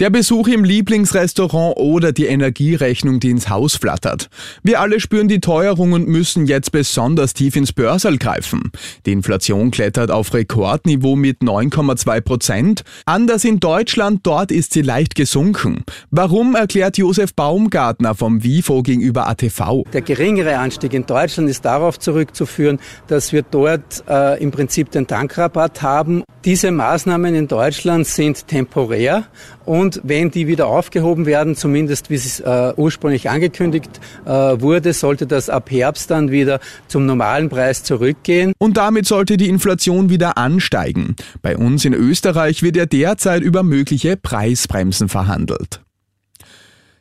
Der Besuch im Lieblingsrestaurant oder die Energierechnung, die ins Haus flattert. Wir alle spüren die Teuerung und müssen jetzt besonders tief ins Börsal greifen. Die Inflation klettert auf Rekordniveau mit 9,2 Prozent. Anders in Deutschland, dort ist sie leicht gesunken. Warum erklärt Josef Baumgartner vom WIFO gegenüber ATV? Der geringere Anstieg in Deutschland ist darauf zurückzuführen, dass wir dort äh, im Prinzip den Tankrabatt haben. Diese Maßnahmen in Deutschland sind temporär und und wenn die wieder aufgehoben werden, zumindest wie es äh, ursprünglich angekündigt äh, wurde, sollte das ab Herbst dann wieder zum normalen Preis zurückgehen. Und damit sollte die Inflation wieder ansteigen. Bei uns in Österreich wird ja derzeit über mögliche Preisbremsen verhandelt.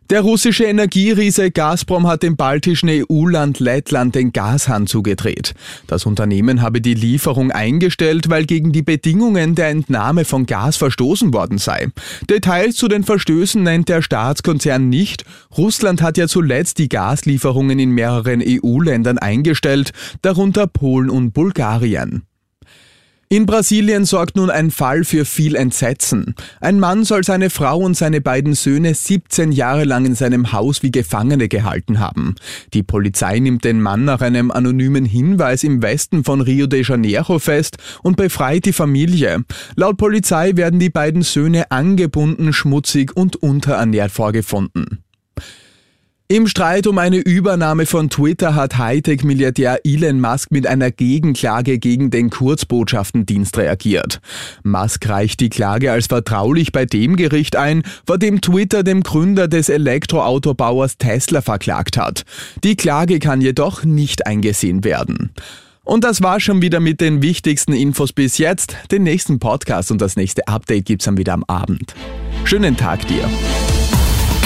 Der russische Energieriese Gazprom hat dem baltischen EU-Land Lettland den Gashahn zugedreht. Das Unternehmen habe die Lieferung eingestellt, weil gegen die Bedingungen der Entnahme von Gas verstoßen worden sei. Details zu den Verstößen nennt der Staatskonzern nicht. Russland hat ja zuletzt die Gaslieferungen in mehreren EU-Ländern eingestellt, darunter Polen und Bulgarien. In Brasilien sorgt nun ein Fall für viel Entsetzen. Ein Mann soll seine Frau und seine beiden Söhne 17 Jahre lang in seinem Haus wie Gefangene gehalten haben. Die Polizei nimmt den Mann nach einem anonymen Hinweis im Westen von Rio de Janeiro fest und befreit die Familie. Laut Polizei werden die beiden Söhne angebunden, schmutzig und unterernährt vorgefunden. Im Streit um eine Übernahme von Twitter hat Hightech-Milliardär Elon Musk mit einer Gegenklage gegen den Kurzbotschaftendienst reagiert. Musk reicht die Klage als vertraulich bei dem Gericht ein, vor dem Twitter dem Gründer des Elektroautobauers Tesla verklagt hat. Die Klage kann jedoch nicht eingesehen werden. Und das war schon wieder mit den wichtigsten Infos bis jetzt. Den nächsten Podcast und das nächste Update gibt's dann wieder am Abend. Schönen Tag dir.